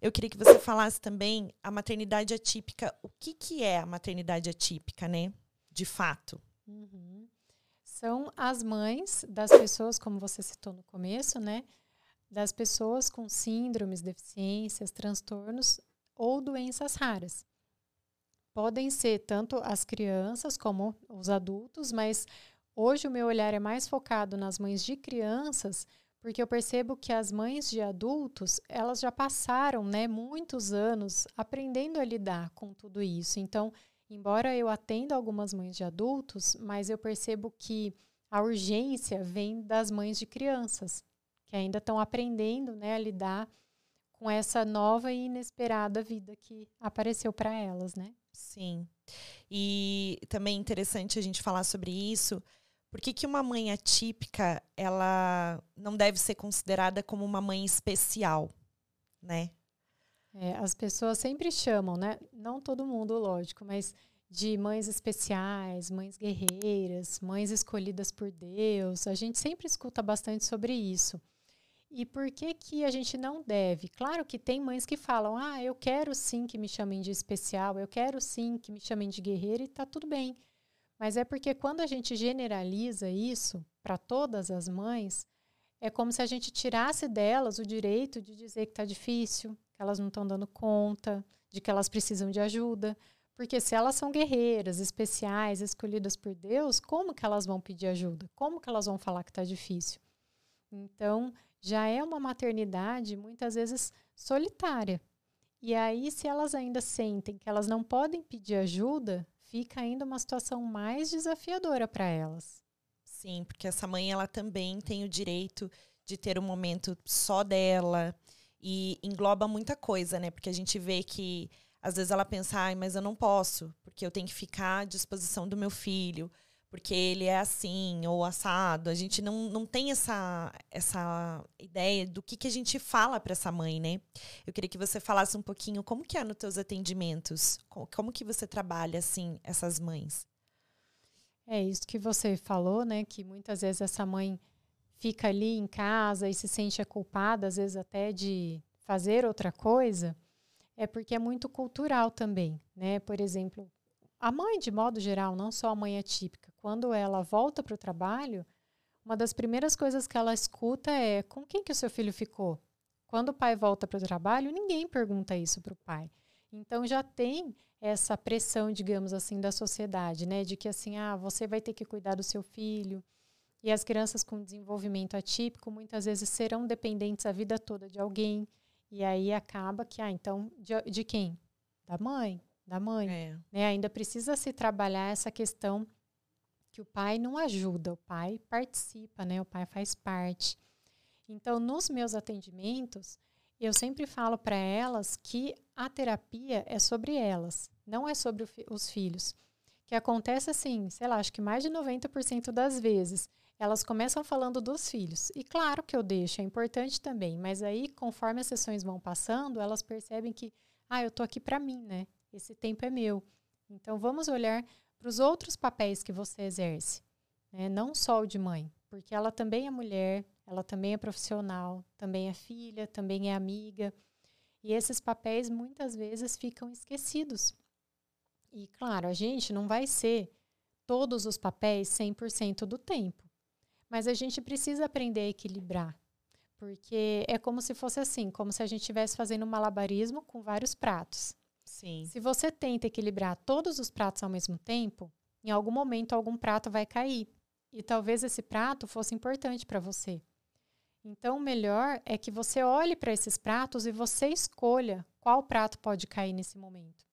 Eu queria que você falasse também a maternidade atípica. O que, que é a maternidade atípica, né? De fato. Uhum. São as mães das pessoas, como você citou no começo, né? Das pessoas com síndromes, deficiências, transtornos ou doenças raras. Podem ser tanto as crianças como os adultos, mas hoje o meu olhar é mais focado nas mães de crianças, porque eu percebo que as mães de adultos, elas já passaram, né, muitos anos aprendendo a lidar com tudo isso. Então, embora eu atenda algumas mães de adultos, mas eu percebo que a urgência vem das mães de crianças, que ainda estão aprendendo, né, a lidar com essa nova e inesperada vida que apareceu para elas, né? Sim. E também é interessante a gente falar sobre isso, por que, que uma mãe atípica ela não deve ser considerada como uma mãe especial, né? É, as pessoas sempre chamam, né? Não todo mundo, lógico, mas de mães especiais, mães guerreiras, mães escolhidas por Deus. A gente sempre escuta bastante sobre isso. E por que que a gente não deve? Claro que tem mães que falam: "Ah, eu quero sim que me chamem de especial, eu quero sim que me chamem de guerreira" e tá tudo bem. Mas é porque quando a gente generaliza isso para todas as mães, é como se a gente tirasse delas o direito de dizer que está difícil, que elas não estão dando conta, de que elas precisam de ajuda. Porque se elas são guerreiras, especiais, escolhidas por Deus, como que elas vão pedir ajuda? Como que elas vão falar que está difícil? Então, já é uma maternidade muitas vezes solitária. E aí, se elas ainda sentem que elas não podem pedir ajuda, fica ainda uma situação mais desafiadora para elas. Sim, porque essa mãe ela também tem o direito de ter um momento só dela e engloba muita coisa, né? Porque a gente vê que às vezes ela pensa, ai, mas eu não posso, porque eu tenho que ficar à disposição do meu filho, porque ele é assim ou assado. A gente não, não tem essa, essa ideia do que, que a gente fala para essa mãe, né? Eu queria que você falasse um pouquinho como que é nos teus atendimentos, como, que você trabalha assim essas mães. É isso que você falou, né? Que muitas vezes essa mãe fica ali em casa e se sente culpada, às vezes até de fazer outra coisa, é porque é muito cultural também, né? Por exemplo, a mãe, de modo geral, não só a mãe atípica, quando ela volta para o trabalho, uma das primeiras coisas que ela escuta é com quem que o seu filho ficou? Quando o pai volta para o trabalho, ninguém pergunta isso para o pai. Então já tem essa pressão, digamos assim, da sociedade, né, de que assim, ah, você vai ter que cuidar do seu filho. E as crianças com desenvolvimento atípico muitas vezes serão dependentes a vida toda de alguém. E aí acaba que, ah, então, de, de quem? Da mãe, da mãe. É. Né? Ainda precisa se trabalhar essa questão que o pai não ajuda, o pai participa, né? O pai faz parte. Então, nos meus atendimentos, eu sempre falo para elas que a terapia é sobre elas, não é sobre os filhos. Que acontece assim, sei lá, acho que mais de 90% das vezes elas começam falando dos filhos. E claro que eu deixo, é importante também, mas aí conforme as sessões vão passando, elas percebem que, ah, eu tô aqui para mim, né? Esse tempo é meu. Então vamos olhar para os outros papéis que você exerce, né? não só o de mãe, porque ela também é mulher, ela também é profissional, também é filha, também é amiga. E esses papéis muitas vezes ficam esquecidos. E claro, a gente não vai ser todos os papéis 100% do tempo, mas a gente precisa aprender a equilibrar. Porque é como se fosse assim, como se a gente estivesse fazendo um malabarismo com vários pratos. Sim. Se você tenta equilibrar todos os pratos ao mesmo tempo, em algum momento algum prato vai cair. E talvez esse prato fosse importante para você. Então, o melhor é que você olhe para esses pratos e você escolha qual prato pode cair nesse momento.